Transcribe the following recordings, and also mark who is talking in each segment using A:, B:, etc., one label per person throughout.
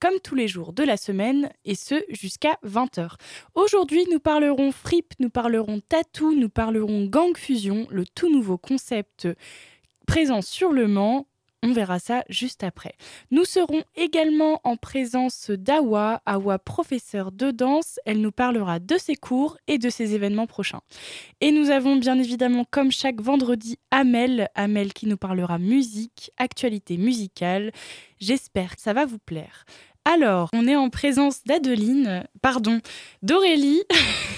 A: comme tous les jours de la semaine, et ce jusqu'à 20h. Aujourd'hui, nous parlerons fripe, nous parlerons tatou, nous parlerons gang fusion, le tout nouveau concept présent sur le Mans. On verra ça juste après. Nous serons également en présence d'Awa, Awa professeure de danse. Elle nous parlera de ses cours et de ses événements prochains. Et nous avons bien évidemment, comme chaque vendredi, Amel, Amel qui nous parlera musique, actualité musicale. J'espère que ça va vous plaire. Alors, on est en présence d'Adeline, pardon, d'Aurélie.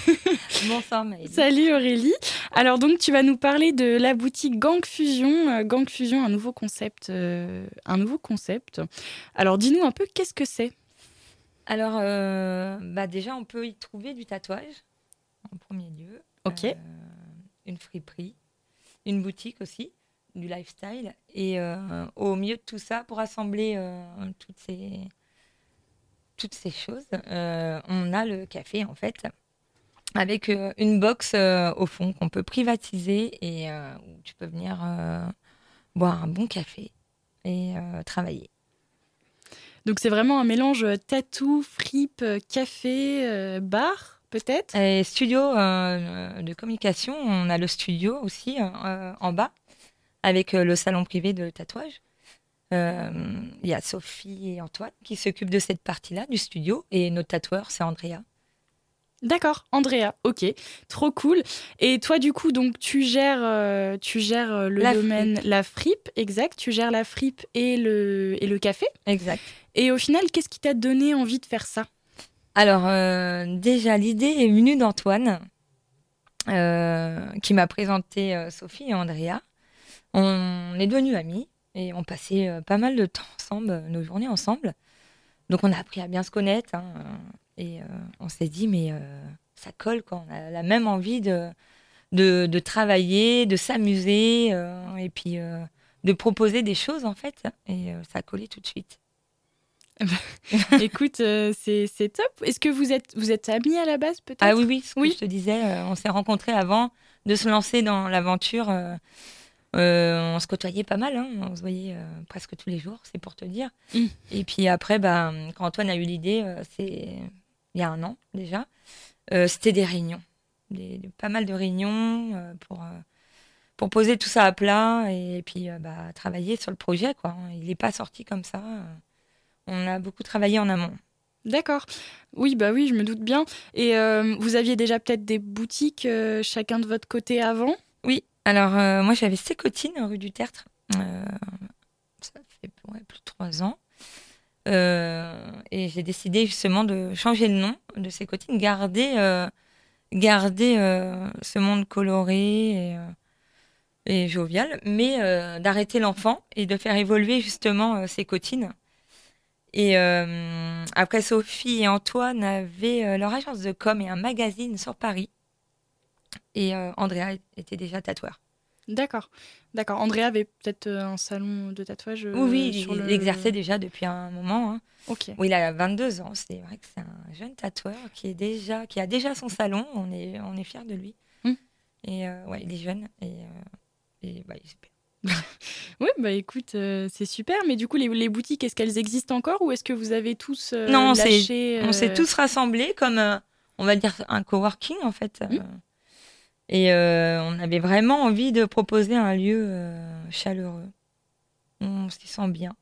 B: Bonsoir Maëlie.
A: Salut Aurélie. Alors donc tu vas nous parler de la boutique Gang Fusion. Euh, Gang Fusion, un nouveau concept. euh, un nouveau concept. Alors dis-nous un peu qu'est-ce que c'est?
B: Alors, euh, bah déjà, on peut y trouver du tatouage, en premier lieu.
A: Ok.
B: Euh, une friperie, une boutique aussi, du lifestyle. Et au milieu de tout ça, pour assembler toutes, ces, toutes ces choses, euh, on a le café, en fait, avec euh, une box euh, au fond qu'on peut privatiser et où tu peux venir boire un bon café et travailler.
A: Donc c'est vraiment un mélange tatou, fripe, café, bar peut-être?
B: Et studio euh, de communication, on a le studio aussi euh, en bas avec le salon privé de tatouage. Euh, Il y a Sophie et Antoine qui s'occupent de cette partie-là du studio et notre tatoueur c'est Andrea.
A: D'accord, Andrea, ok, trop cool. Et toi, du coup, donc tu gères, euh, tu gères euh, le
B: La
A: domaine, la fripe, exact. Tu gères la fripe et le, et le café.
B: Exact.
A: Et au final, qu'est-ce qui t'a donné envie de faire ça?
B: Alors euh, déjà l'idée est venue d'Antoine euh, qui m'a présenté Sophie et Andrea. On est devenus amis et on passait euh, pas mal de temps ensemble, euh, nos journées ensemble. Donc on a appris à bien se connaître hein, euh, et euh, on s'est dit mais ça colle quoi. On a la même envie de de, de travailler, de s'amuser et puis de proposer des choses en fait et euh, ça a collé tout de suite.
A: Écoute, euh, c'est c'est top. Est-ce que vous êtes, vous êtes amis à la base peut-être?
B: Ah oui, oui, ce que
A: Oui.
B: je te disais, euh, on s'est rencontrés avant de se lancer dans l'aventure. euh, on se côtoyait pas mal, hein, on se voyait euh, presque tous les jours, c'est pour te dire.
A: Mm.
B: Et puis après, bah, quand Antoine a eu l'idée, euh, c'est il y a un an déjà, euh, c'était des réunions, des, des- pas mal de réunions euh, pour, euh, pour poser tout ça à plat et, puis euh, bah, travailler sur le projet. Quoi. Il n'est pas sorti comme ça. euh. On a beaucoup travaillé en amont.
A: D'accord. Oui, bah oui, je me doute bien. Et euh, vous aviez déjà peut-être des boutiques euh, chacun de votre côté avant?
B: Oui, alors euh, moi j'avais Sécotine, rue du Tertre. Euh, ça fait plus de trois ans. Euh, et j'ai décidé justement de changer le nom de Sécotine, garder, garder ce monde coloré et, jovial, mais d'arrêter l'enfant et de faire évoluer justement Sécotine. Et après, Sophie et Antoine avaient leur agence de com et un magazine sur Paris. Et euh, Andrea était déjà tatoueur.
A: D'accord. D'accord. Andrea avait peut-être euh, un salon de tatouage euh,
B: oui,
A: sur
B: il
A: le...
B: exerçait déjà depuis un moment. hein.
A: Ok.
B: Oui, il a 22 ans. C'est vrai que c'est un jeune tatoueur qui, est déjà, qui a déjà son salon. On est, on est fiers de lui.
A: Mm.
B: Et euh, ouais, il est jeune. Et, euh, et bah, il est super.
A: Oui, bah écoute, euh, c'est super. Mais du coup, les, les boutiques, est-ce qu'elles existent encore ou est-ce que vous avez tous
B: Non, on s'est-
A: lâché
B: On s'est tous rassemblés comme, on va dire, un coworking en fait.
A: Mm.
B: Et euh, on avait vraiment envie de proposer un lieu euh, chaleureux. On s'y sent bien.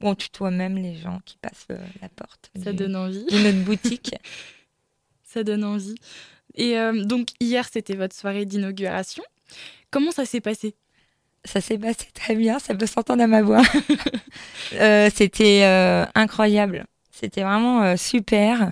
B: On tutoie même les gens qui passent euh, la porte
A: Ça
B: du-
A: donne envie.
B: de notre boutique.
A: Ça donne envie. Et donc, hier, c'était votre soirée d'inauguration. Comment ça s'est passé?
B: Ça s'est passé très bien, ça peut s'entendre à ma voix. C'était incroyable. C'était vraiment super.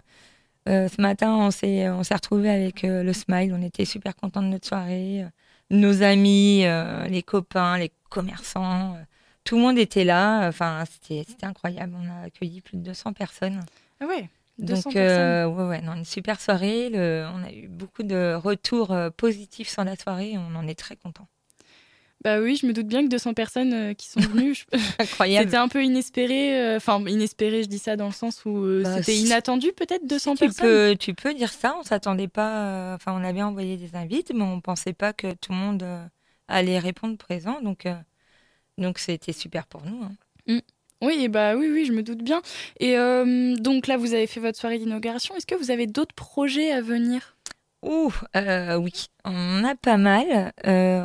B: Euh, ce matin, on s'est on s'est retrouvés avec euh, le Smile. On était super contents de notre soirée. Euh, Nos amis, euh, les copains, les commerçants, euh, tout le monde était là. Enfin, c'était c'était incroyable. On a accueilli plus de 200 personnes.
A: Ah ouais,
B: Donc, ouais, ouais, non, une super soirée. on a eu beaucoup de retours positifs sur la soirée. On en est très content.
A: Bah oui, je me doute bien que 200 personnes euh, qui sont venues.
B: Incroyable.
A: C'était un peu inespéré. Euh, enfin, inespéré, je dis ça dans le sens où euh, bah, c'était inattendu, peut-être 200
B: tu
A: personnes?
B: Peux, tu peux dire ça. On s'attendait pas. Enfin, on avait envoyé des invites, mais on pensait pas que tout le monde allait répondre présent. Donc, donc c'était super pour nous. Hein.
A: Mm. Oui, bah oui, oui, je me doute bien. Et donc là, vous avez fait votre soirée d'inauguration. Est-ce que vous avez d'autres projets à venir?
B: Ouh, oui, on a pas mal. Euh,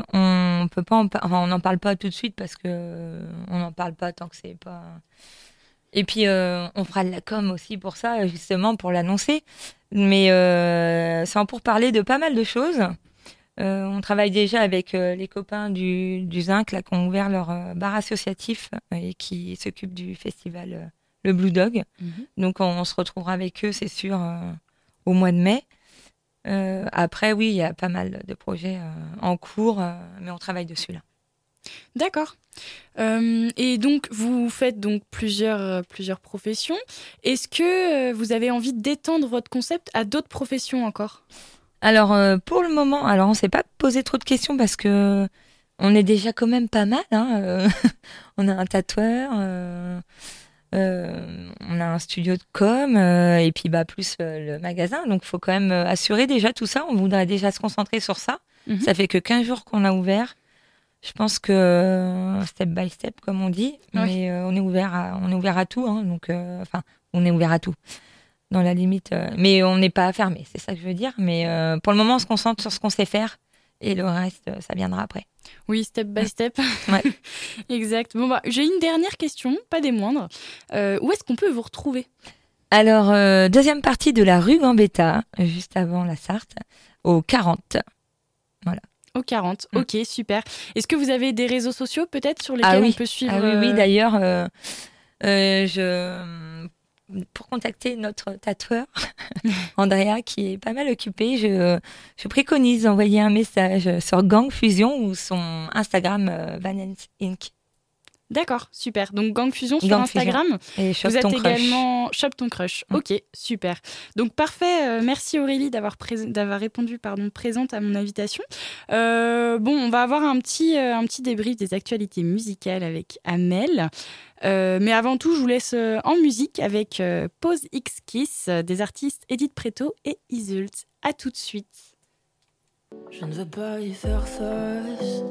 B: on peut pas, en on n'en parle pas tout de suite parce que euh, on n'en parle pas tant que c'est pas. Et puis on fera de la com aussi pour ça, justement pour l'annoncer. Mais c'est pour parler de pas mal de choses. on travaille déjà avec les copains du, du Zinc là, qui ont ouvert leur bar associatif et qui s'occupent du festival Le Blue Dog. Mhm. Donc on, se retrouvera avec eux, c'est sûr, au mois de mai. Euh, après, oui, il y a pas mal de projets euh, en cours, euh, mais on travaille dessus là.
A: D'accord. et donc, vous faites donc plusieurs, plusieurs professions. Est-ce que vous avez envie d'étendre votre concept à d'autres professions encore?
B: Alors, pour le moment, alors on ne s'est pas posé trop de questions parce que on est déjà quand même pas mal. Hein, on a un tatoueur. Euh, on a un studio de com euh, et puis bah plus euh, le magasin. Donc il faut quand même assurer déjà tout ça. On voudrait déjà se concentrer sur ça. Mhm. Ça fait que 15 jours qu'on a ouvert. Je pense que step by step, comme on dit, mais on est ouvert à, on est ouvert à tout. Hein, donc enfin, on est ouvert à tout dans la limite. mais on n'est pas fermé, c'est ça que je veux dire. Mais pour le moment, on se concentre sur ce qu'on sait faire et le reste, ça viendra après.
A: Oui, step by step. Ouais. exact. Bon, bah, j'ai une dernière question, pas des moindres. Euh, où est-ce qu'on peut vous retrouver?
B: Alors, euh, deuxième partie de la rue Gambetta, juste avant la Sarthe, au 40. Voilà.
A: Au 40, mm. ok, super. Est-ce que vous avez des réseaux sociaux peut-être sur lesquels ah on peut suivre
B: Ah oui, oui, euh, d'ailleurs, je pour contacter notre tatoueur, Andrea, qui est pas mal occupé, je, je préconise d'envoyer un message sur Gang Fusion ou son Instagram euh, Vanens Inc.
A: D'accord, super. Donc Gang Fusion sur Instagram.
B: Et Shop Vous êtes
A: également Shop ton crush. Mm. Ok, super. Donc parfait. Euh, merci Aurélie d'avoir d'avoir répondu pardon présente à mon invitation. Euh, bon, on va avoir un petit un petit débrief des actualités musicales avec Amel. Euh, mais avant tout, je vous laisse euh, en musique avec euh, Pose X Kiss des artistes Edith Preto et Isult. À tout de suite.
C: Je ne veux pas y faire face.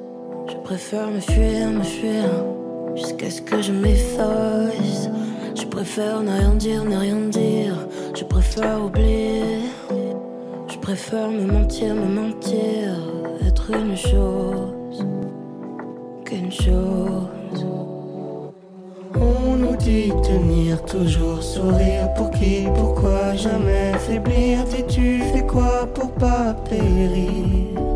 C: Je préfère me fuir, me fuir. Jusqu'à ce que je m'efface. Je préfère ne rien dire, ne rien dire. Je préfère oublier. Je préfère me mentir, me mentir. Être une chose qu'une chose. On nous dit tenir toujours sourire pour qui, pourquoi jamais faiblir? Dis-tu fais quoi pour pas périr?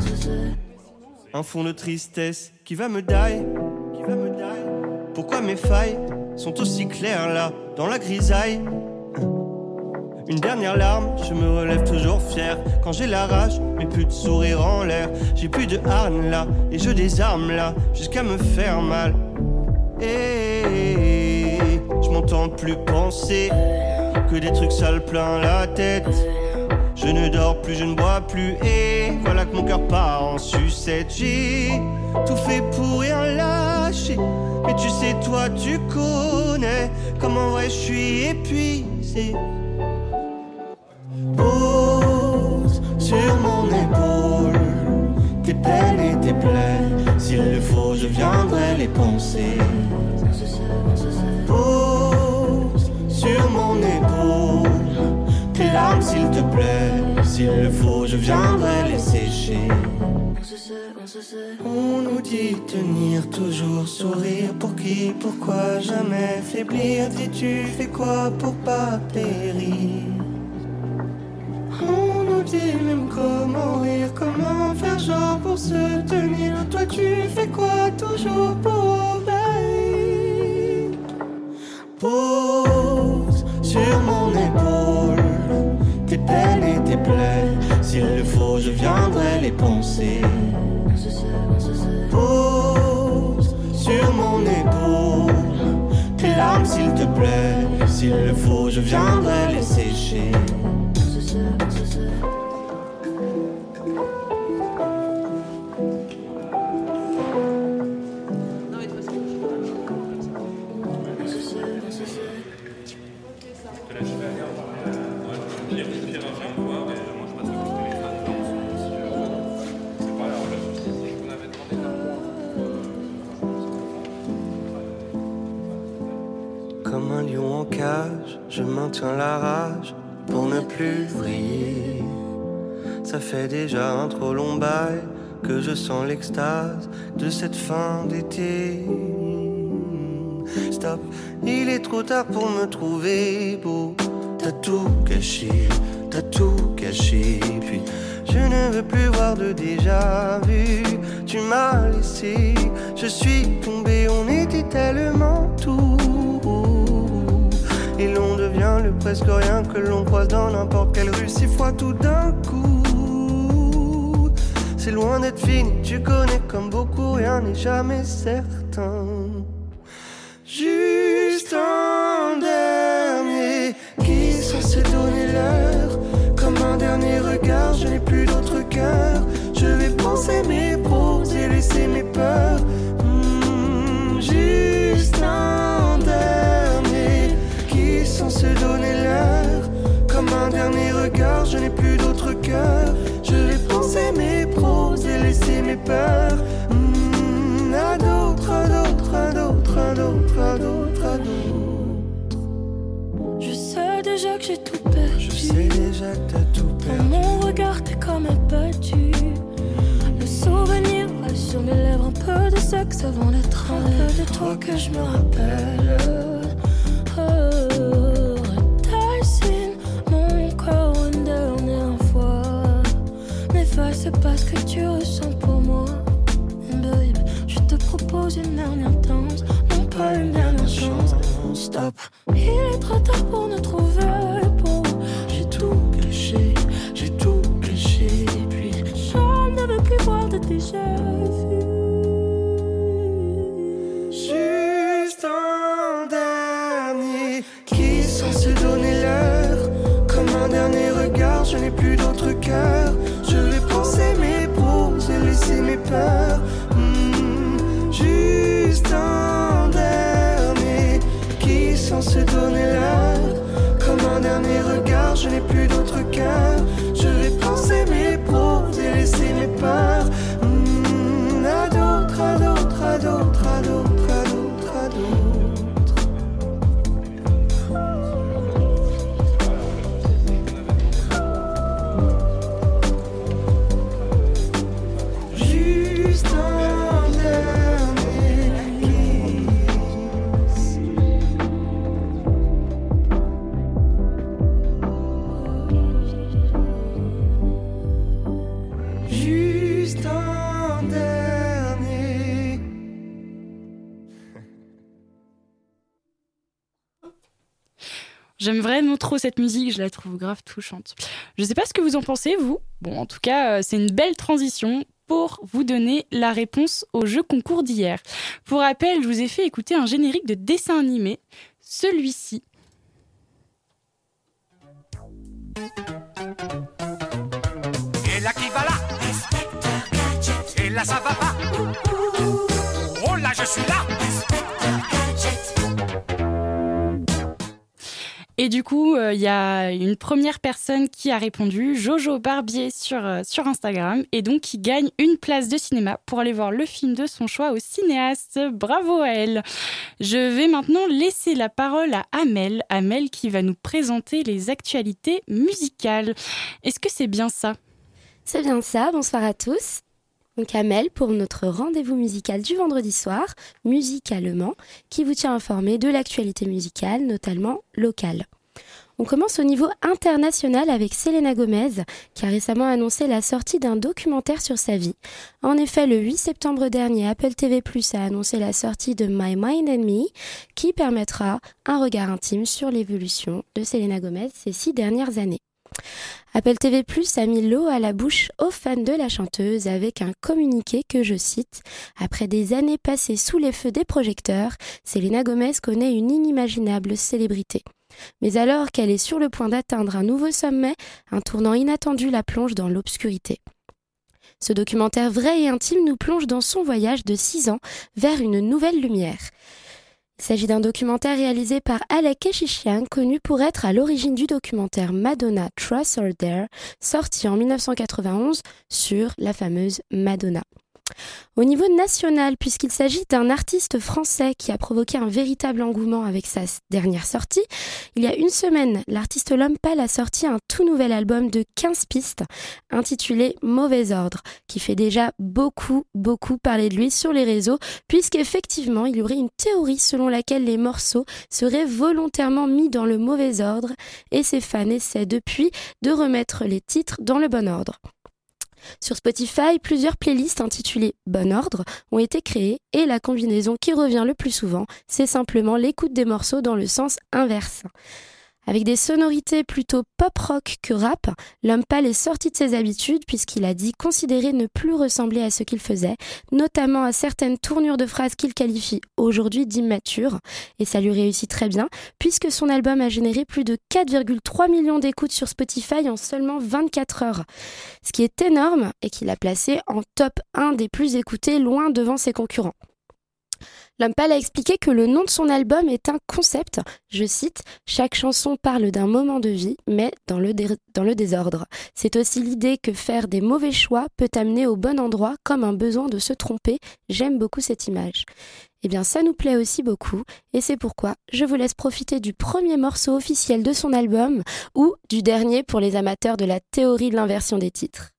C: Un fond de tristesse qui va me die. Pourquoi mes failles sont aussi claires là, dans la grisaille? Une dernière larme, je me relève toujours fier. Quand j'ai la rage, mais plus de sourire en l'air. J'ai plus de harne là, et je désarme là, jusqu'à me faire mal. Et je m'entends plus penser que des trucs sales plein la tête. Je ne dors plus, je ne bois plus, et voilà que mon cœur part en sucette. J'ai tout fait pour rien lâcher, mais tu sais, toi, tu connais comment je suis épuisé. Pose sur mon épaule tes peines et tes plaies. S'il le faut, je viendrai les penser. Pose sur mon épaule tes larmes, s'il te plaît. S'il le faut, je viendrai les sécher. On nous dit tenir toujours sourire pour qui, pourquoi jamais faiblir? Dis-tu fais quoi pour pas périr? On nous dit même comment rire, comment faire genre pour se tenir. Toi tu fais quoi toujours pour S'il le faut, je viendrai les penser. Pose sur mon épaule tes larmes, s'il te plaît. S'il le faut, je viendrai les sécher. Que je sens l'extase de cette fin d'été. Stop, il est trop tard pour me trouver beau. T'as tout gâché, t'as tout gâché. Puis je ne veux plus voir de déjà vu. Tu m'as laissé, je suis tombé, on était tellement tout. Et l'on devient le presque rien que l'on croise dans n'importe quelle rue six fois tout d'un coup. C'est loin d'être fini, tu connais comme beaucoup, rien n'est jamais certain. Juste un dernier qui censé donner l'heure. Comme un dernier regard, je n'ai plus d'autre cœur. Je vais penser mes pros et laisser mes peurs. Hmm, juste un dernier qui censé donner l'heure. Comme un dernier regard, je n'ai plus d'autre cœur. Je vais penser mes laisser mes peurs. Hmm, à d'autres, à d'autres, à d'autres, à d'autres, à d'autres, à d'autres.
D: Je sais déjà que j'ai tout perdu.
C: Je sais déjà que t'as tout
D: Dans
C: perdu.
D: mon regard, t'es comme abattu. Le souvenir reste sur mes lèvres. Un peu de sexe avant d'être un peu de toi que je me rappelle. Oh, dessine mon corps une dernière danse. Non, pas une dernière chance.
C: Stop,
D: Il est trop tard pour nous trouver beau.
C: j'ai tout gâché, j'ai tout gâché. Puis
D: Je ne veux plus voir de déjà vu.
C: Juste un dernier qui est censé donner l'heure. Comme un dernier regard, je n'ai plus d'autre cœur. Je vais penser mes pros et laisser mes peurs. Qui est censé donner l'heure? Comme un dernier regard, je n'ai plus d'autre cœur. Je vais penser mes pros et laisser mes peurs.
A: J'aime vraiment trop cette musique, je la trouve grave touchante. Je sais pas ce que vous en pensez, vous. Bon, en tout cas, euh, c'est une belle transition pour vous donner la réponse au jeu concours d'hier. Pour rappel, je vous ai fait écouter un générique de dessin animé, celui-ci.
E: Et là qui va là? Et là ça va pas? Oh là je suis là
A: Et du coup, euh, il y a une première personne qui a répondu, Jojo Barbier sur, euh, sur Instagram, et donc qui gagne une place de cinéma pour aller voir le film de son choix au cinéaste. Bravo à elle. Je vais maintenant laisser la parole à Amel, Amel qui va nous présenter les actualités musicales. Est-ce que c'est bien ça?
F: C'est bien ça, bonsoir à tous. Donc Amel pour notre rendez-vous musical du vendredi soir, musicalement, qui vous tient informé de l'actualité musicale, notamment locale. On commence au niveau international avec Selena Gomez, qui a récemment annoncé la sortie d'un documentaire sur sa vie. En effet, le 8 septembre dernier, Apple TV Plus a annoncé la sortie de My Mind and Me, qui permettra un regard intime sur l'évolution de Selena Gomez ces six dernières années. Apple TV Plus a mis l'eau à la bouche aux fans de la chanteuse avec un communiqué que je cite Après des années passées sous les feux des projecteurs, Selena Gomez connaît une inimaginable célébrité. Mais alors qu'elle est sur le point d'atteindre un nouveau sommet, un tournant inattendu la plonge dans l'obscurité. Ce documentaire vrai et intime nous plonge dans son voyage de 6 ans vers une nouvelle lumière. Il s'agit d'un documentaire réalisé par Alec Eshishian, connu pour être à l'origine du documentaire Madonna Trust or Dare, sorti en 1991 sur la fameuse Madonna. Au niveau national, puisqu'il s'agit d'un artiste français qui a provoqué un véritable engouement avec sa dernière sortie, il y a une semaine, l'artiste L'Homme a sorti un tout nouvel album de 15 pistes intitulé Mauvais Ordre, qui fait déjà beaucoup, beaucoup parler de lui sur les réseaux, puisqu'effectivement, il y aurait une théorie selon laquelle les morceaux seraient volontairement mis dans le mauvais ordre, et ses fans essaient depuis de remettre les titres dans le bon ordre. Sur Spotify, plusieurs playlists intitulées Bon ordre ont été créées et la combinaison qui revient le plus souvent, c'est simplement l'écoute des morceaux dans le sens inverse. Avec des sonorités plutôt pop-rock que rap, l'homme pâle est sorti de ses habitudes puisqu'il a dit considérer ne plus ressembler à ce qu'il faisait, notamment à certaines tournures de phrases qu'il qualifie aujourd'hui d'immatures. Et ça lui réussit très bien puisque son album a généré plus de 4,3 millions d'écoutes sur Spotify en seulement 24 heures. Ce qui est énorme et qu'il a placé en top 1 des plus écoutés loin devant ses concurrents. Lampal a expliqué que le nom de son album est un concept. Je cite Chaque chanson parle d'un moment de vie, mais dans le, dans le désordre. C'est aussi l'idée que faire des mauvais choix peut amener au bon endroit comme un besoin de se tromper. J'aime beaucoup cette image. Eh bien, ça nous plaît aussi beaucoup, et c'est pourquoi je vous laisse profiter du premier morceau officiel de son album, ou du dernier pour les amateurs de la théorie de l'inversion des titres.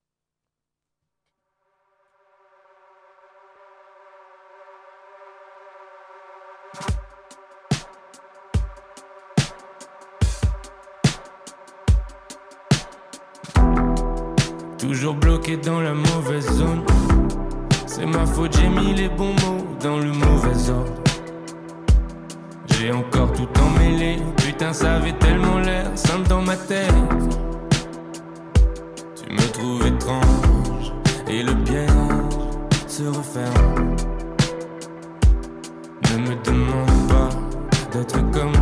G: Toujours bloqué dans la mauvaise zone. C'est ma faute, j'ai mis les bons mots dans le mauvais ordre. J'ai encore tout emmêlé, putain ça avait tellement l'air simple dans ma tête. Tu me trouves étrange et le piège se referme. Ne me demande pas d'être comme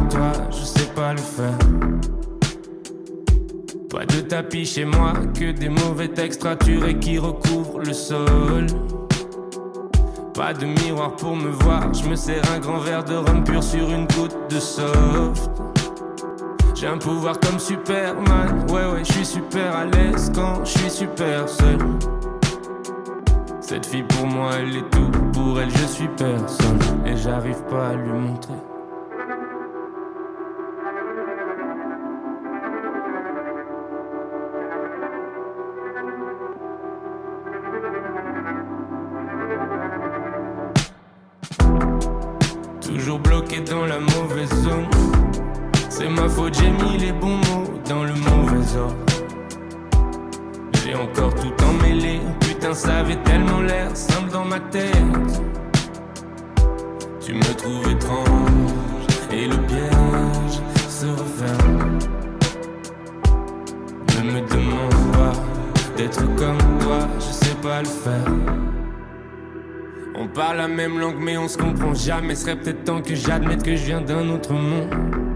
G: Pas de tapis chez moi, que des mauvais textes raturés qui recouvrent le sol. Pas de miroir pour me voir, je me sers un grand verre de rhum pur sur une goutte de soft. J'ai un pouvoir comme Superman, ouais ouais, je suis super à l'aise quand je suis super seul. Cette fille pour moi, elle est tout, pour elle je suis personne, et j'arrive pas à lui montrer. Ma tête. Tu me trouves étrange et le piège se referme. Ne me demande pas d'être comme toi, je sais pas le faire. On parle la même langue mais on se comprend jamais. Serait peut-être temps que j'admette que je viens d'un autre monde.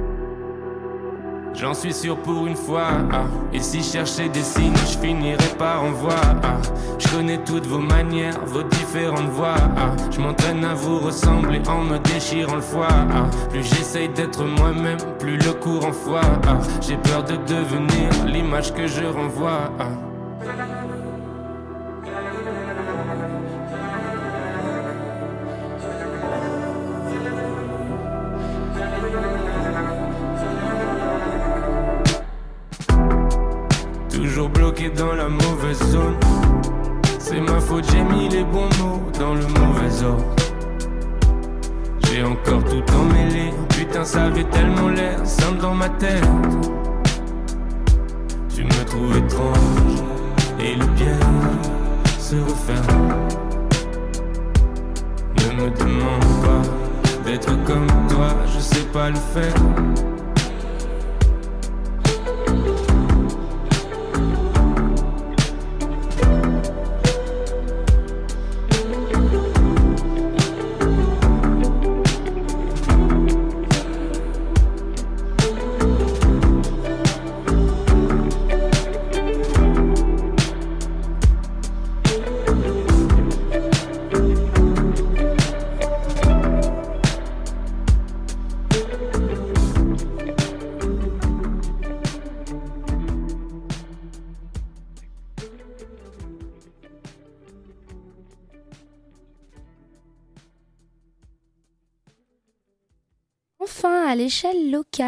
G: J'en suis sûr pour une fois. Ah. Et si je cherchais des signes, je finirais par en voir. Ah. Je connais toutes vos manières, vos différentes voix. Ah. Je m'entraîne à vous ressembler en me déchirant le foie. Ah. Plus j'essaye d'être moi-même, plus le courant foi. Ah. J'ai peur de devenir l'image que je renvoie. Dans la mauvaise zone. C'est ma faute, j'ai mis les bons mots dans le mauvais ordre. J'ai encore tout emmêlé, putain ça avait tellement l'air simple dans ma tête. Tu me trouves étrange et le piège se referme. Ne me demande pas d'être comme toi, je sais pas le faire.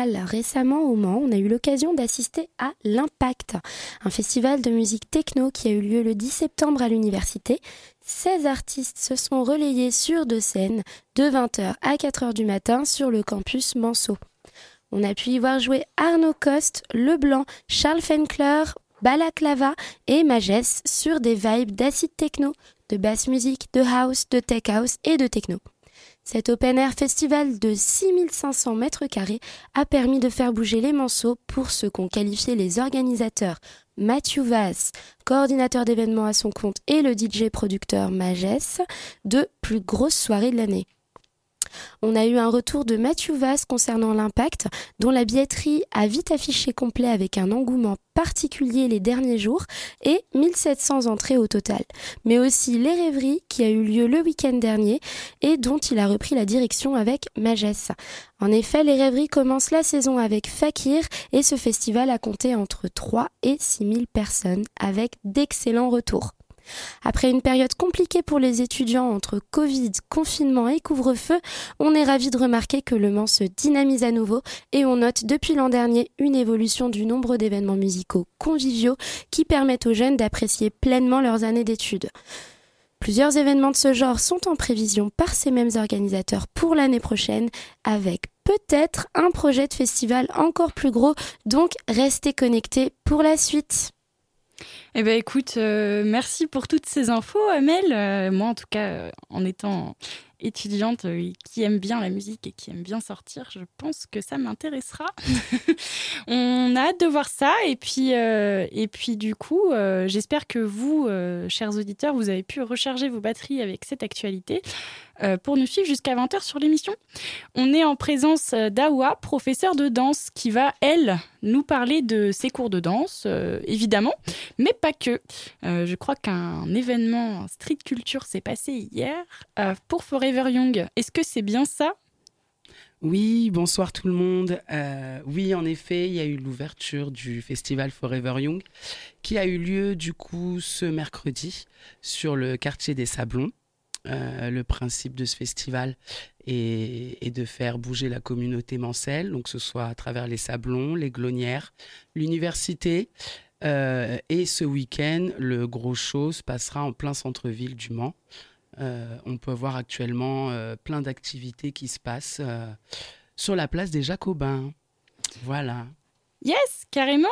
F: Récemment au Mans, on a eu l'occasion d'assister à l'Impact, un festival de musique techno qui a eu lieu le 10 septembre à l'université. 16 artistes se sont relayés sur deux scènes de 20h à 4h du matin sur le campus Manceau. On a pu y voir jouer Arnaud Coste, Leblanc, Charles Fenkler, Balaclava et Magès sur des vibes d'acid techno, de basse musique, de house, de tech house et de techno. Cet open air festival de 6500 mètres carrés a permis de faire bouger les manceaux pour ce qu'ont qualifié les organisateurs Mathieu Vass, coordinateur d'événements à son compte, et le DJ producteur Magès, de plus grosses soirées de l'année. On a eu un retour de Mathieu Vass concernant l'impact, dont la billetterie a vite affiché complet avec un engouement particulier les derniers jours et 1700 entrées au total. Mais aussi Les Rêveries qui a eu lieu le week-end dernier et dont il a repris la direction avec Magès. En effet, Les Rêveries commencent la saison avec Fakir et ce festival a compté entre 3 et 6 000 personnes avec d'excellents retours. Après une période compliquée pour les étudiants entre Covid, confinement et couvre-feu, on est ravi de remarquer que le Mans se dynamise à nouveau et on note depuis l'an dernier une évolution du nombre d'événements musicaux conviviaux qui permettent aux jeunes d'apprécier pleinement leurs années d'études. Plusieurs événements de ce genre sont en prévision par ces mêmes organisateurs pour l'année prochaine avec peut-être un projet de festival encore plus gros, donc restez connectés pour la suite.
A: Eh ben écoute, euh, merci pour toutes ces infos, Amel. Euh, moi, en tout cas, euh, en étant étudiante qui aime bien la musique et qui aime bien sortir, je pense que ça m'intéressera. On a hâte de voir ça et puis et puis du coup, j'espère que vous, chers auditeurs, vous avez pu recharger vos batteries avec cette actualité. Pour nous suivre jusqu'à 20h sur l'émission. On est en présence d'Awa, professeure de danse, qui va, elle, nous parler de ses cours de danse, évidemment, mais que. Euh, je crois qu'un événement street culture s'est passé hier pour Forever Young. Est-ce que c'est bien ça?
H: Oui, bonsoir tout le monde. oui, en effet, il y a eu l'ouverture du festival Forever Young qui a eu lieu du coup ce mercredi sur le quartier des Sablons. Euh, le principe de ce festival est, de faire bouger la communauté mancelle, donc que ce soit à travers les sablons, les glonnières, l'université. Euh, et ce week-end, le gros show se passera en plein centre-ville du Mans. Euh, on peut voir actuellement plein d'activités qui se passent sur la place des Jacobins. Voilà.
A: Yes, carrément.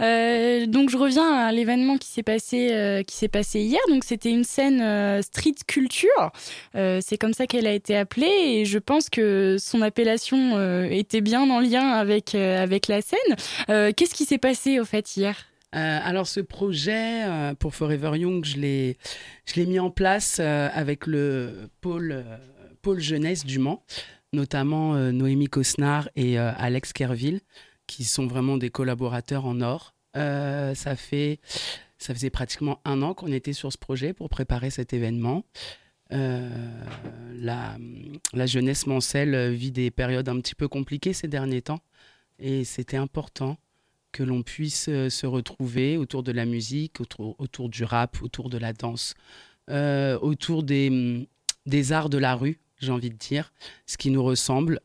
A: Euh, donc je reviens à l'événement qui s'est passé, euh, qui s'est passé hier. Donc c'était une scène euh, street culture. c'est comme ça qu'elle a été appelée et je pense que son appellation était bien en lien avec avec la scène. Qu'est-ce qui s'est passé au fait hier?
H: Alors ce projet pour Forever Young, je l'ai, mis en place avec le pôle, pôle jeunesse du Mans, notamment Noémie Cosnard et Alex Kerville qui sont vraiment des collaborateurs en or. Euh, ça, fait, ça faisait pratiquement un an qu'on était sur ce projet pour préparer cet événement. Euh, la, la, jeunesse mancelle vit des périodes un petit peu compliquées ces derniers temps et c'était important que l'on puisse euh, se retrouver autour de la musique, autour, du rap, autour de la danse, autour des, des arts de la rue, j'ai envie de dire, ce qui nous ressemble.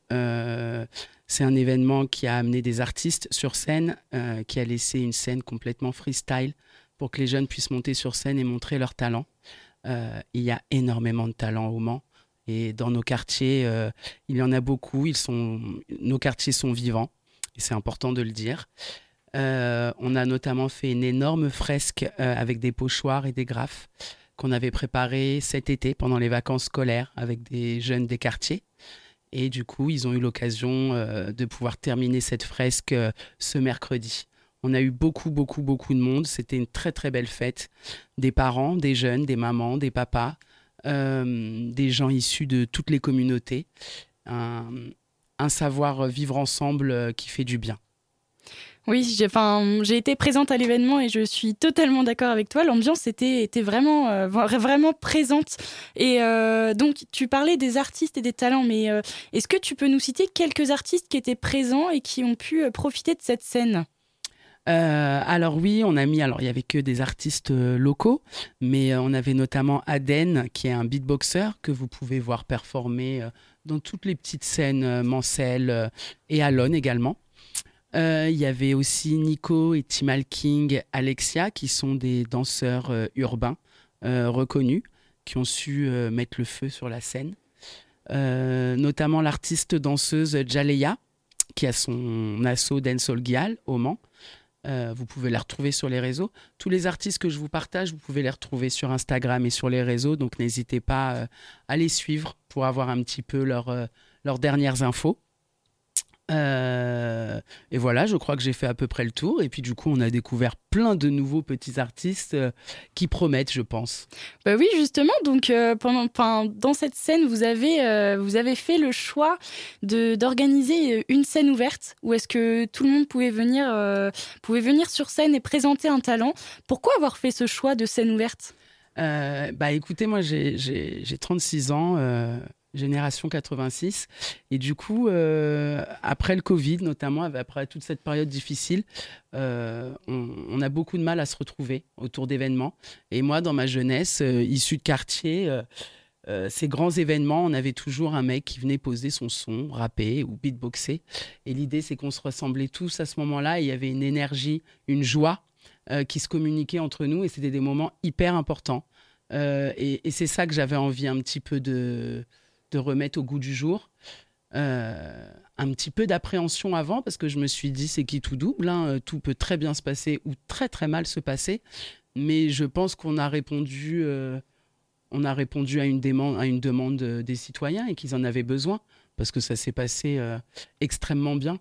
H: C'est un événement qui a amené des artistes sur scène, euh, qui a laissé une scène complètement freestyle, pour que les jeunes puissent monter sur scène et montrer leur talent. Euh, il y a énormément de talent au Mans. Et dans nos quartiers, euh, il y en a beaucoup. Nos quartiers sont vivants. Et c'est important de le dire. Euh, on a notamment fait une énorme fresque avec des pochoirs et des graphes qu'on avait préparé cet été pendant les vacances scolaires avec des jeunes des quartiers. Et du coup, ils ont eu l'occasion de pouvoir terminer cette fresque ce mercredi. On a eu beaucoup, beaucoup, beaucoup de monde. C'était une très, très belle fête. Des parents, des jeunes, des mamans, des papas, euh, des gens issus de toutes les communautés. Un, savoir vivre ensemble euh, qui fait du bien.
A: Oui, j'ai, été présente à l'événement et je suis totalement d'accord avec toi. L'ambiance était, était vraiment, euh, vraiment présente. Et donc, tu parlais des artistes et des talents, mais est-ce que tu peux nous citer quelques artistes qui étaient présents et qui ont pu profiter de cette scène?
H: Euh, alors oui, on a mis, alors il y avait que des artistes euh, locaux, mais euh, on avait notamment Aden, qui est un beatboxer que vous pouvez voir performer dans toutes les petites scènes, Mancel et Alon également. Il y avait aussi Nico et Timal King, Alexia, qui sont des danseurs urbains reconnus, qui ont su mettre le feu sur la scène. notamment l'artiste danseuse Jaleya, qui a son assaut Dancehall Gial au Mans. Euh, vous pouvez les retrouver sur les réseaux. Tous les artistes que je vous partage, vous pouvez les retrouver sur Instagram et sur les réseaux. Donc n'hésitez pas euh, à les suivre pour avoir un petit peu euh, leurs dernières infos. Euh, et voilà, je crois que j'ai fait à peu près le tour. Et puis du coup, on a découvert plein de nouveaux petits artistes euh, qui promettent, je pense.
A: Bah oui, justement. Donc euh, pendant, dans cette scène, vous avez, vous avez fait le choix de d'organiser une scène ouverte où est-ce que tout le monde pouvait venir, pouvait venir sur scène et présenter un talent. Pourquoi avoir fait ce choix de scène ouverte?
H: Bah écoutez, moi j'ai 36 ans, génération 86. Et du coup, euh, après le Covid, notamment, après toute cette période difficile, euh, on, a beaucoup de mal à se retrouver autour d'événements. Et moi, dans ma jeunesse, euh, issue de quartier, ces grands événements, on avait toujours un mec qui venait poser son son, rapper ou beatboxer. Et l'idée, c'est qu'on se ressemblait tous à ce moment-là. Il y avait une énergie, une joie qui se communiquait entre nous. Et c'était des moments hyper importants. et c'est ça que j'avais envie un petit peu de de remettre au goût du jour. Euh, un petit peu d'appréhension avant parce que je me suis dit c'est qui tout double, hein, euh, tout peut très bien se passer ou très très mal se passer, mais je pense qu'on a répondu, euh, on a répondu à une demande, à une demande des citoyens et qu'ils en avaient besoin parce que ça s'est passé extrêmement bien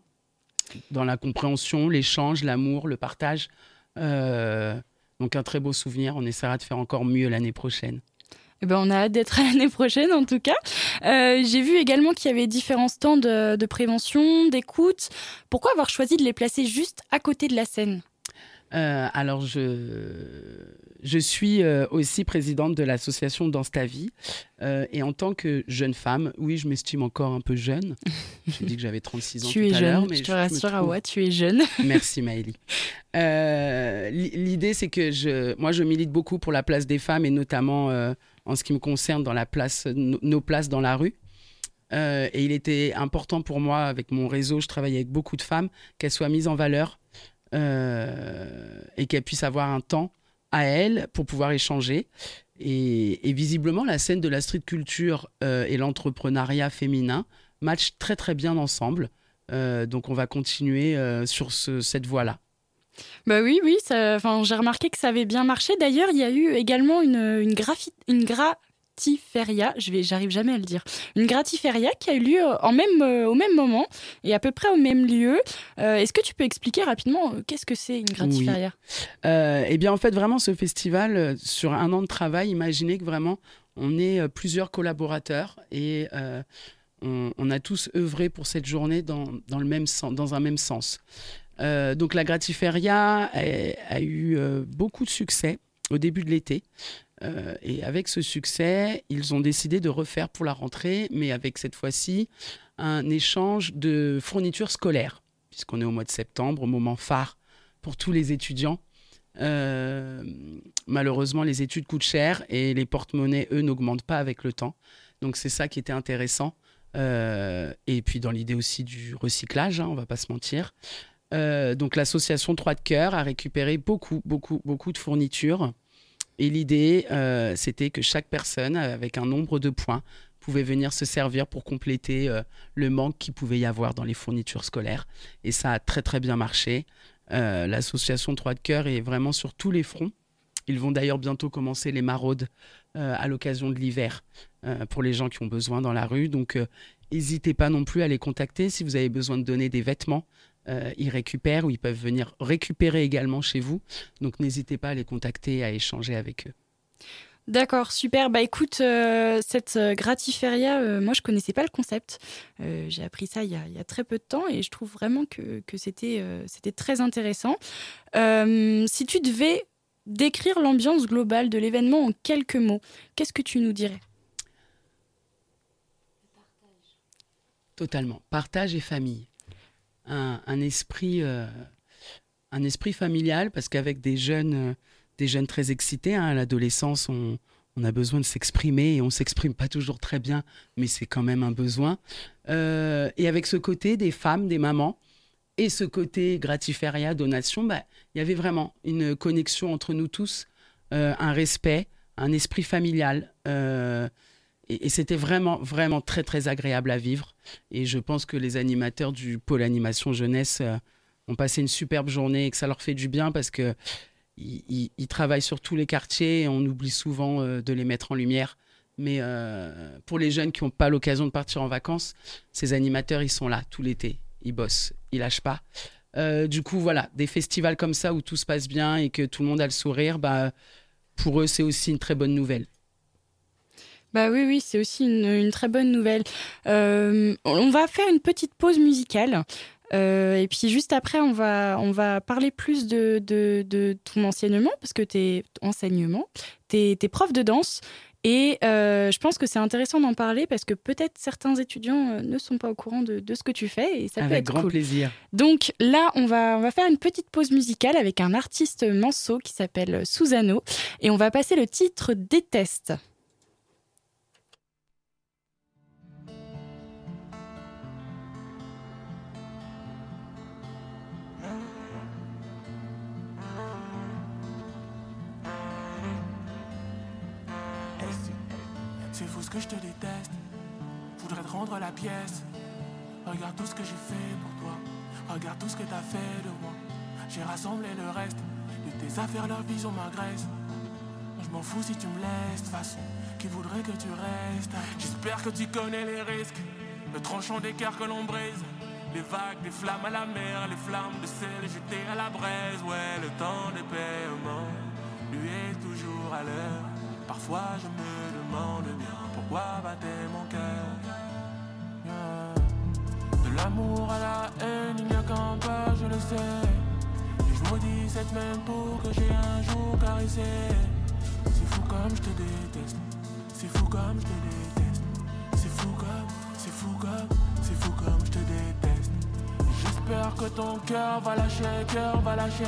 H: dans la compréhension, l'échange, l'amour, le partage. donc un très beau souvenir. On essaiera de faire encore mieux l'année prochaine.
A: Eh ben, on a hâte d'être l'année prochaine en tout cas. Euh, j'ai vu également qu'il y avait différents stands de, prévention, d'écoute. Pourquoi avoir choisi de les placer juste à côté de la scène?
H: Euh, alors, je, je suis euh, aussi présidente de l'association Dans ta vie. et en tant que jeune femme, oui, je m'estime encore un peu jeune. J'ai dit que j'avais 36 ans
A: tu
H: es
A: jeune,
H: mais
A: je te rassure, trouve... tu es jeune.
H: Merci Maëlie. L'idée, c'est que je, moi, je milite beaucoup pour la place des femmes et notamment en ce qui me concerne dans la place, nos places dans la rue. Euh, et il était important pour moi, avec mon réseau, je travaille avec beaucoup de femmes, qu'elles soient mises en valeur euh, et qu'elles puissent avoir un temps à elles pour pouvoir échanger. Et, visiblement, la scène de la street culture euh, et l'entrepreneuriat féminin matchent très très bien ensemble. donc on va continuer sur cette voie-là.
A: Bah oui, oui, j'ai remarqué que ça avait bien marché. D'ailleurs, il y a eu également une, une, une gratiferia, je vais, j'arrive jamais à le dire, une gratiferia qui a eu lieu en même, euh, au même moment et à peu près au même lieu. Euh, est-ce que tu peux expliquer rapidement euh, qu'est-ce que c'est une gratiferia?
H: Eh bien, en fait, vraiment, ce festival, sur un an de travail, imaginez que vraiment, on est plusieurs collaborateurs et on, a tous œuvré pour cette journée dans, dans, le même sens, dans un même sens. Euh, donc la Gratiferia a, eu euh, beaucoup de succès au début de l'été. Euh, et avec ce succès, ils ont décidé de refaire pour la rentrée, mais avec cette fois-ci un échange de fournitures scolaires, puisqu'on est au mois de septembre, moment phare pour tous les étudiants. malheureusement, les études coûtent cher et les porte-monnaies, eux, n'augmentent pas avec le temps. Donc c'est ça qui était intéressant. et puis dans l'idée aussi du recyclage, hein, on va pas se mentir. Euh, donc l'association Trois de Cœur a récupéré beaucoup, beaucoup, beaucoup de fournitures. Et l'idée, euh, c'était que chaque personne, avec un nombre de points, pouvait venir se servir pour compléter euh, le manque qu'il pouvait y avoir dans les fournitures scolaires. Et ça a très, très bien marché. Euh, l'association Trois de Cœur est vraiment sur tous les fronts. Ils vont d'ailleurs bientôt commencer les maraudes euh, à l'occasion de l'hiver euh, pour les gens qui ont besoin dans la rue. Donc, euh, n'hésitez pas non plus à les contacter si vous avez besoin de donner des vêtements. Euh, ils récupèrent ou ils peuvent venir récupérer également chez vous. Donc, n'hésitez pas à les contacter, à échanger avec eux.
A: D'accord, super. Bah écoute, euh, cette euh, gratiféria, euh, moi je connaissais pas le concept. Euh, J'ai appris ça il y, a, il y a très peu de temps et je trouve vraiment que, que c'était c'était très intéressant. Si tu devais décrire l'ambiance globale de l'événement en quelques mots, qu'est-ce que tu nous dirais?
H: Totalement. Partage et famille. Un, esprit, euh, un esprit familial, parce qu'avec des jeunes, euh, des jeunes très excités, hein, à l'adolescence, on, a besoin de s'exprimer et on s'exprime pas toujours très bien, mais c'est quand même un besoin. Euh, et avec ce côté des femmes, des mamans, et ce côté gratiféria, donation, bah, il y avait vraiment une connexion entre nous tous, un respect, un esprit familial. Et c'était vraiment, vraiment très, très agréable à vivre. Et je pense que les animateurs du pôle animation jeunesse euh, ont passé une superbe journée et que ça leur fait du bien parce que ils, travaillent sur tous les quartiers et on oublie souvent euh, de les mettre en lumière. Mais euh, pour les jeunes qui n'ont pas l'occasion de partir en vacances, ces animateurs, ils sont là tout l'été. Ils bossent, ils lâchent pas. Du coup, voilà, des festivals comme ça où tout se passe bien et que tout le monde a le sourire, bah, pour eux, c'est aussi une très bonne nouvelle.
A: Bah oui, oui, c'est aussi une, une très bonne nouvelle. Euh, on va faire une petite pause musicale. Euh, et puis juste après, on va, on va parler plus de, de, de ton enseignement, parce que t'es enseignement, t'es es prof de danse. Et euh, je pense que c'est intéressant d'en parler parce que peut-être certains étudiants ne sont pas au courant de, de ce que tu fais et ça peut
H: Avec
A: être
H: grand
A: cool.
H: plaisir.
A: Donc là, on va, on va faire une petite pause musicale avec un artiste manceau qui s'appelle Susano et on va passer le titre Déteste.
I: Que je te déteste. Voudrais te rendre la pièce. Regarde tout ce que j'ai fait pour toi. Regarde tout ce que t'as fait de moi. J'ai rassemblé le reste de tes affaires, leur vision m'agresse. Je m'en fous si tu me laisses, de façon. Qui voudrait que tu restes J'espère que tu connais les risques. Le tranchant des cœurs que l'on brise. Les vagues, les flammes à la mer, les flammes de sel jetées à la braise. Ouais, le temps des paiements, lui est toujours à l'heure. Parfois je me demande bien mon cœur? De l'amour à la haine, il n'y a qu'un pas, je le sais. Et je maudis cette même peau que j'ai un jour caressée. C'est fou comme je te déteste. C'est fou comme je te déteste. C'est fou comme, c'est fou comme, c'est fou comme je te déteste. J'espère que ton cœur va lâcher, cœur va lâcher.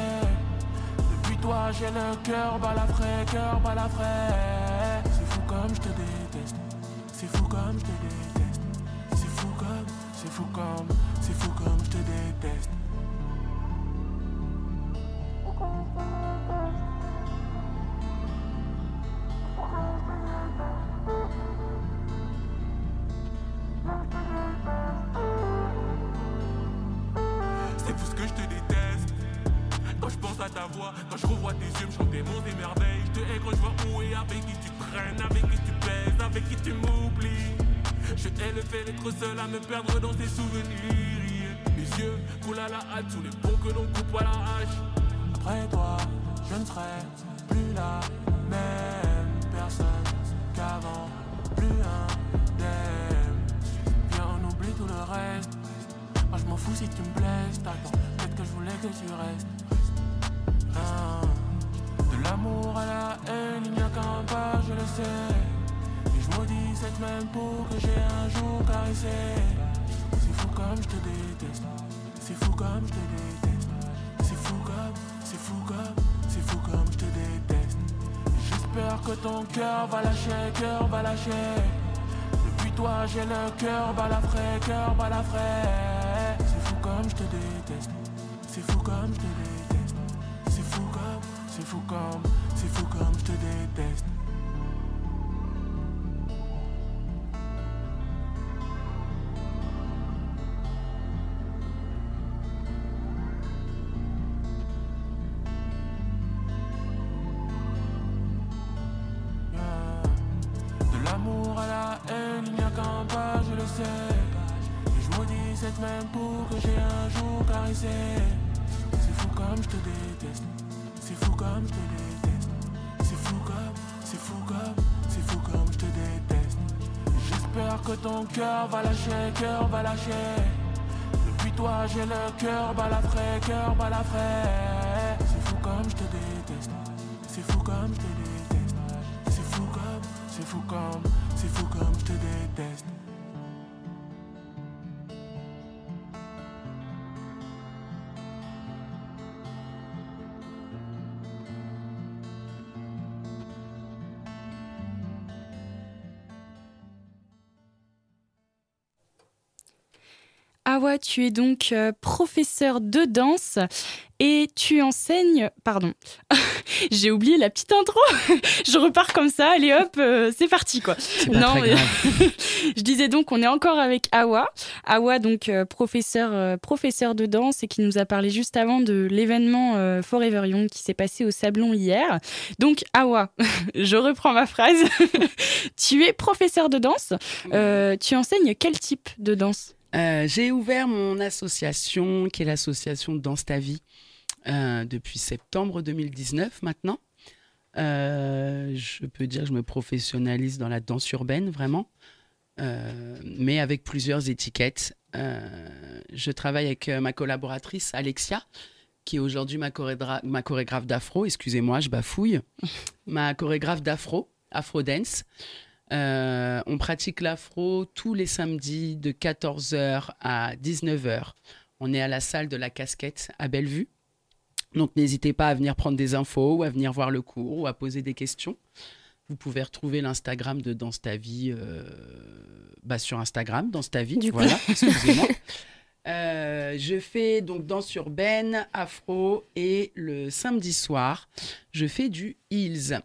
I: Depuis toi j'ai le cœur balafré, cœur balafré. C'est fou comme je te déteste. C'est fou comme je te déteste. C'est fou comme, c'est fou comme, c'est fou comme je te déteste. Seul à me perdre dans tes souvenirs. Mes yeux coulent à la hâte sous les ponts que l'on coupe à la hache. Après toi, je ne serai plus la même personne qu'avant, plus indemne. Viens, on oublie tout le reste. Moi je m'en fous si tu me blesses, t'attends, peut-être que je voulais que tu restes. Peau que j'ai un jour caressée. C'est fou comme je te déteste, c'est fou comme je te déteste. C'est fou comme, c'est fou comme, c'est fou comme je te déteste. J'espère que ton cœur va lâcher, cœur va lâcher. Depuis toi j'ai le cœur balafré, cœur balafré. C'est fou comme je te déteste. C'est comme je te déteste. C'est fou comme, c'est fou comme, c'est fou comme je te déteste. Cette même pour que j'ai un jour caressé. C'est fou comme je te déteste. C'est fou comme je te déteste. C'est fou comme, c'est fou comme, c'est fou comme je te déteste. J'espère que ton cœur va lâcher, cœur va lâcher. Depuis toi j'ai le cœur balafré, cœur balafré. C'est fou comme je te déteste. C'est fou comme je te déteste. C'est fou comme, c'est fou comme, c'est fou comme je te déteste.
A: Tu es donc euh, professeur de danse et tu enseignes. Pardon, j'ai oublié la petite intro. Je repars comme ça, allez hop, euh, c'est parti quoi.
H: Très grave.
A: je disais donc, on est encore avec Awa. Awa, donc euh, professeur, euh, professeur de danse et qui nous a parlé juste avant de l'événement Forever Young qui s'est passé au Sablon hier. Donc, Awa, je reprends ma phrase. tu es professeur de danse. Tu enseignes quel type de danse?
H: Euh, J'ai ouvert mon association, qui est l'association Danse ta vie, euh, depuis septembre 2019 maintenant. Euh, je peux dire que je me professionnalise dans la danse urbaine, vraiment, mais avec plusieurs étiquettes. Je travaille avec ma collaboratrice Alexia, qui est aujourd'hui ma, ma chorégraphe d'afro. Excusez-moi, je bafouille. ma chorégraphe d'afro, Afro Dance. Euh, on pratique l'afro tous les samedis de 14h à 19h. On est à la salle de la casquette à Bellevue. Donc n'hésitez pas à venir prendre des infos ou à venir voir le cours ou à poser des questions. Vous pouvez retrouver l'Instagram de Danse ta vie euh, bah, sur Instagram, Danse ta vie.
F: Du
H: voilà, excusez-moi. Euh, je fais donc danse urbaine, afro et le samedi soir, je fais du heels.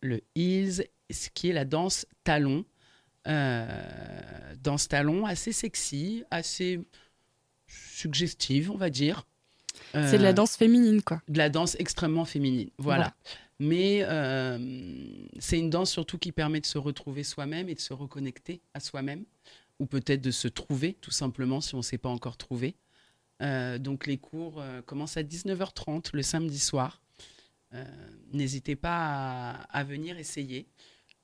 H: Le heels, ce qui est la danse talon. Euh, danse talon assez sexy, assez suggestive, on va dire.
A: C'est de la
H: Euh,
A: danse féminine, quoi.
H: de la danse extrêmement féminine. Voilà. Mais euh, c'est une danse surtout qui permet de se retrouver soi-même et de se reconnecter à soi-même, ou peut-être de se trouver tout simplement si on ne s'est pas encore trouvé. Euh, donc les cours euh, commencent à 19h30 le samedi soir. Euh, N'hésitez pas à, à venir essayer.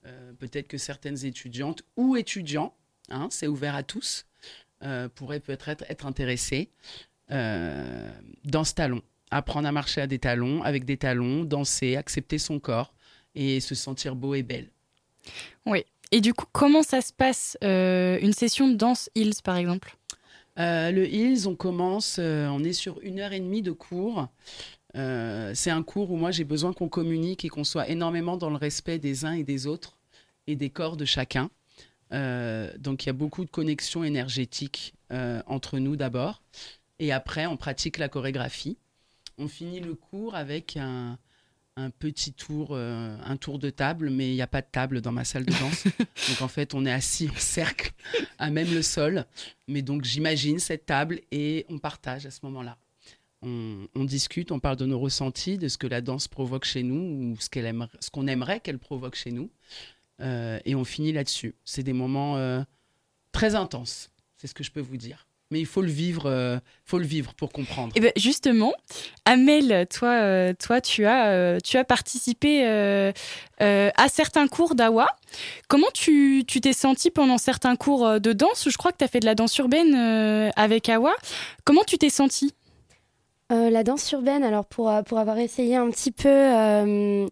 H: Euh, peut-être que certaines étudiantes ou étudiants, hein, c'est ouvert à tous, euh, pourraient peut-être être, intéressés euh, dans ce talon apprendre à marcher à des talons, avec des talons, danser, accepter son corps et se sentir beau et belle.
A: Et du coup, comment ça se passe euh, une session de danse Hills, par exemple?
H: Euh, le Hills, on commence, euh, on est sur une heure et demie de cours. Euh, c'est un cours où moi j'ai besoin qu'on communique et qu'on soit énormément dans le respect des uns et des autres et des corps de chacun. Euh, donc il y a beaucoup de connexions énergétiques euh, entre nous d'abord et après on pratique la chorégraphie. On finit le cours avec un, un petit tour, euh, un tour de table, mais il n'y a pas de table dans ma salle de danse. donc en fait on est assis en cercle à même le sol. Mais donc j'imagine cette table et on partage à ce moment-là. On, discute, on parle de nos ressentis, de ce que la danse provoque chez nous ou ce qu'on aimerait qu'elle provoque chez nous. Euh, et on finit là-dessus. C'est des moments euh, très intenses, c'est ce que je peux vous dire. Mais il faut le vivre, euh, faut le vivre pour comprendre.
A: Et ben justement, Amel, toi, toi, tu as, tu as participé à certains cours d'Awa. Comment tu tu t'es senti pendant certains cours de danse? Je crois que tu as fait de la danse urbaine avec Awa. Comment tu t'es senti
F: Euh, la danse urbaine, alors pour, euh, pour avoir essayé un petit peu, euh,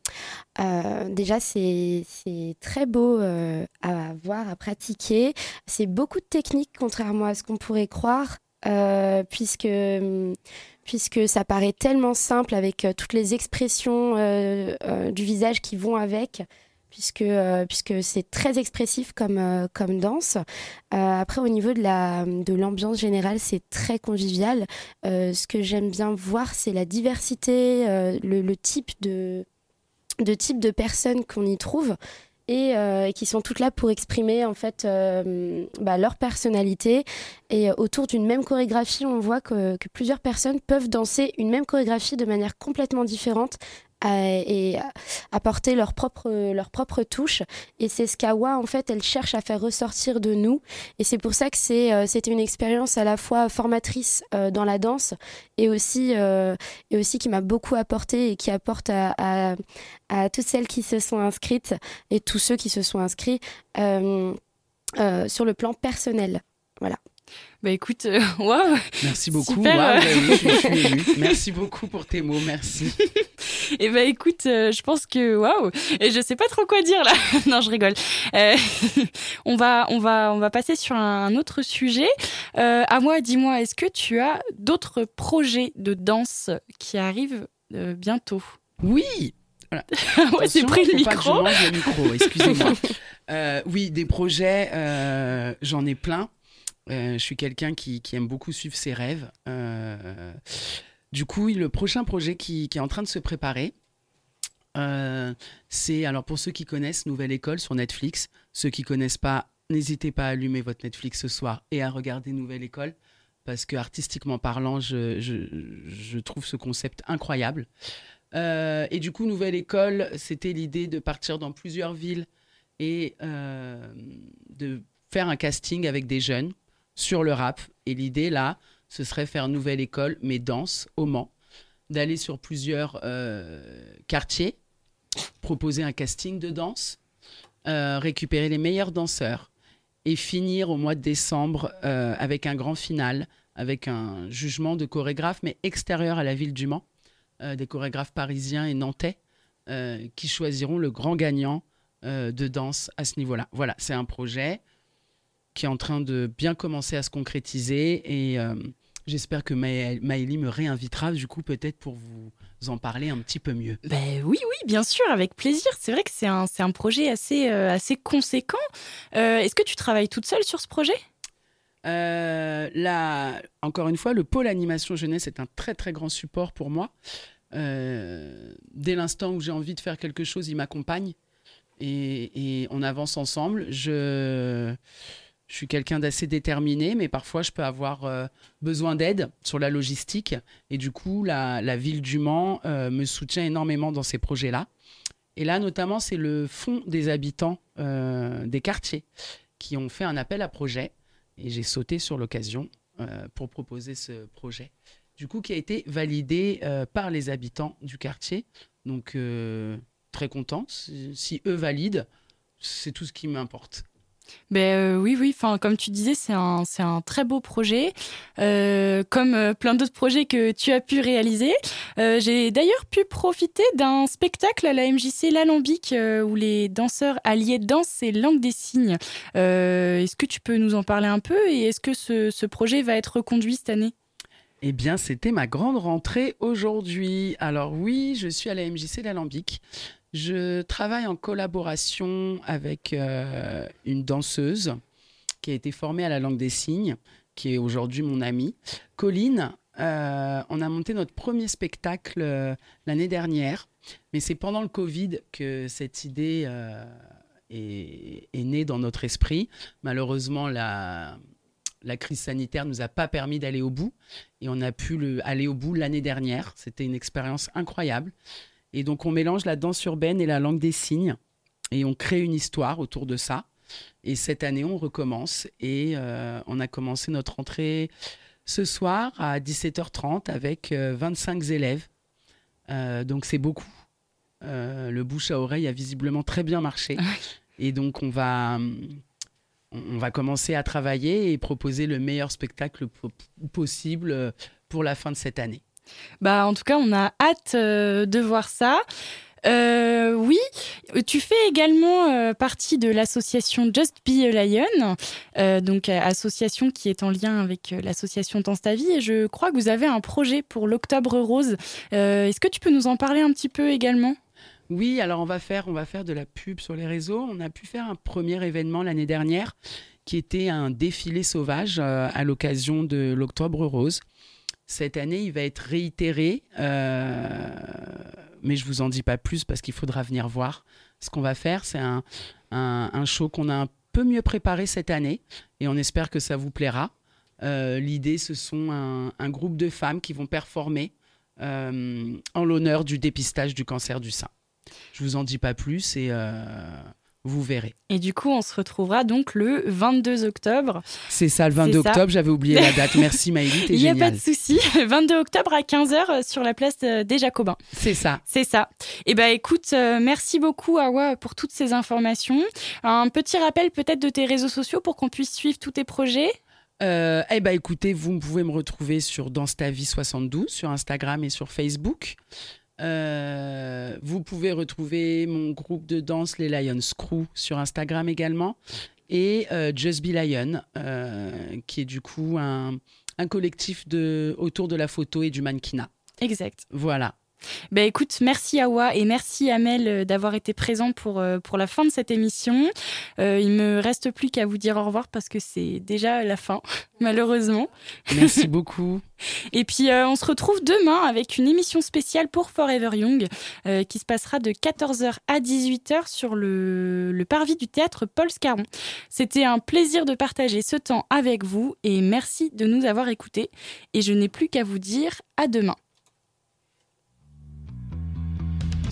F: déjà c'est très beau à voir, à pratiquer. C'est beaucoup de techniques, contrairement à ce qu'on pourrait croire, puisque, puisque ça paraît tellement simple avec toutes les expressions du visage qui vont avec. Puisque, euh, puisque c'est très expressif comme, euh, comme danse. après, au niveau de, la, de l'ambiance générale, c'est très convivial. ce que j'aime bien voir, c'est la diversité, le, le, type de, de type de personnes qu'on y trouve. Et, qui sont toutes là pour exprimer en fait bah, leur personnalité. Et autour d'une même chorégraphie, on voit que, que, plusieurs personnes peuvent danser une même chorégraphie de manière complètement différente et apporter leur propre, leur propre touche. Et c'est ce qu'Awa, en fait, elle cherche à faire ressortir de nous. Et c'est pour ça que c'est, euh, c'était une expérience à la fois formatrice euh, dans la danse et aussi, euh, et aussi qui m'a beaucoup apporté et qui apporte à, à, à, toutes celles qui se sont inscrites et tous ceux qui se sont inscrits sur le plan personnel.
A: Bah écoute, euh, waouh
H: Merci beaucoup. Bah je, Merci beaucoup pour tes mots, merci.
A: Et bah écoute, euh, je pense que waouh Et je sais pas trop quoi dire là. non, je rigole. Euh, on va, on va, on va passer sur un autre sujet. à moi, dis-moi, est-ce que tu as d'autres projets de danse qui arrivent bientôt?
H: Oui.
A: Voilà. ouais, c'est pris le micro.
H: micro, excusez-moi. oui, des projets, j'en ai plein. Euh, je suis quelqu'un qui, aime beaucoup suivre ses rêves. Euh, du coup, le prochain projet qui, est en train de se préparer, euh, c'est, alors pour ceux qui connaissent, Nouvelle École sur Netflix. Ceux qui connaissent pas, n'hésitez pas à allumer votre Netflix ce soir et à regarder Nouvelle École. Parce que artistiquement parlant, je, trouve ce concept incroyable. et du coup, Nouvelle École, c'était l'idée de partir dans plusieurs villes et de faire un casting avec des jeunes sur le rap. Et l'idée, là, ce serait faire nouvelle école, mais danse au Mans, d'aller sur plusieurs euh, quartiers, proposer un casting de danse, euh, récupérer les meilleurs danseurs et finir au mois de décembre euh, avec un grand final, avec un jugement de chorégraphe, mais extérieur à la ville du Mans, des chorégraphes parisiens et nantais, qui choisiront le grand gagnant de danse à ce niveau-là. Voilà, c'est un projet qui est en train de bien commencer à se concrétiser et euh, j'espère que Maëlie me réinvitera du coup peut-être pour vous en parler un petit peu mieux.
A: Ben oui, oui, bien sûr, avec plaisir. C'est vrai que c'est un, un, projet assez, euh, assez conséquent. Euh, est-ce que tu travailles toute seule sur ce projet?
H: Là, encore une fois, le pôle animation jeunesse est un très très grand support pour moi. dès l'instant où j'ai envie de faire quelque chose, il m'accompagne et, et, on avance ensemble. Je je suis quelqu'un d'assez déterminé, mais parfois je peux avoir euh, besoin d'aide sur la logistique. Et du coup, la, ville du Mans euh, me soutient énormément dans ces projets-là. Et là, notamment, c'est le fonds des habitants euh, des quartiers qui ont fait un appel à projet. Et j'ai sauté sur l'occasion pour proposer ce projet. Du coup, qui a été validé par les habitants du quartier. Donc, très content. si eux valident, c'est tout ce qui m'importe.
A: Ben euh, oui, oui. Enfin, comme tu disais, c'est un, c'est un très beau projet, euh, comme euh, plein d'autres projets que tu as pu réaliser. j'ai d'ailleurs pu profiter d'un spectacle à la MJC L'Alambic où les danseurs alliés dansent et langue des signes. est-ce que tu peux nous en parler un peu et est-ce que ce, projet va être reconduit cette année?
H: Eh bien, c'était ma grande rentrée aujourd'hui. Alors oui, je suis à la MJC L'Alambic. Je travaille en collaboration avec euh, une danseuse qui a été formée à la langue des signes, qui est aujourd'hui mon amie. Colline, euh, on a monté notre premier spectacle euh, l'année dernière, mais c'est pendant le Covid que cette idée est, née dans notre esprit. Malheureusement, la, la crise sanitaire ne nous a pas permis d'aller au bout et on a pu le, aller au bout l'année dernière. C'était une expérience incroyable. Et donc on mélange la danse urbaine et la langue des signes et on crée une histoire autour de ça. Et cette année, on recommence et euh, on a commencé notre entrée ce soir à 17h30 avec 25 euh, élèves. Euh, donc c'est beaucoup. le bouche à oreille a visiblement très bien marché. et donc on va, on va commencer à travailler et proposer le meilleur spectacle possible pour la fin de cette année.
A: Bah, en tout cas, on a hâte euh, de voir ça. Euh, oui, tu fais également euh, partie de l'association Just Be a Lion, donc association qui est en lien avec l'association Danse ta. Et je crois que vous avez un projet pour l'Octobre Rose. Est-ce que tu peux nous en parler un petit peu également?
H: Oui, alors on va faire, on va faire de la pub sur les réseaux. On a pu faire un premier événement l'année dernière qui était un défilé sauvage à l'occasion de l'Octobre Rose. Cette année, il va être réitéré, euh, mais je vous en dis pas plus parce qu'il faudra venir voir. Ce qu'on va faire, c'est un, un, show qu'on a un peu mieux préparé cette année et on espère que ça vous plaira. Euh, L'idée, ce sont un, groupe de femmes qui vont performer euh, en l'honneur du dépistage du cancer du sein. Je vous en dis pas plus et vous verrez.
A: Et du coup, on se retrouvera donc le 22 octobre.
H: C'est ça, le 22
A: ça.
H: octobre, j'avais oublié la date. Merci Maïli, t'es
A: Il n'y a pas de souci. 22 octobre à 15h sur la place euh, des Jacobins.
H: C'est ça.
A: C'est ça. Et ben écoute, euh, merci beaucoup Awa pour toutes ces informations. Un petit rappel peut-être de tes réseaux sociaux pour qu'on puisse suivre tous tes projets?
H: Euh, eh ben écoutez, vous pouvez me retrouver sur Danse ta vie 72 sur Instagram et sur Facebook. Euh, vous pouvez retrouver mon groupe de danse les Lions Crew sur Instagram également et euh, Just Be Lion euh, qui est du coup un, un collectif de, autour de la photo et du mannequinat.
A: Exact.
H: Voilà.
A: Ben écoute, merci Awa et merci Amel euh, d'avoir été présent pour, euh, pour la fin de cette émission. Euh, il me reste plus qu'à vous dire au revoir parce que c'est déjà la fin, malheureusement.
H: Merci beaucoup.
A: Et puis euh, on se retrouve demain avec une émission spéciale pour Forever Young euh, qui se passera de 14h à 18h sur le, le parvis du théâtre Paul Scarron. C'était un plaisir de partager ce temps avec vous et merci de nous avoir écoutés. Et je n'ai plus qu'à vous dire à demain.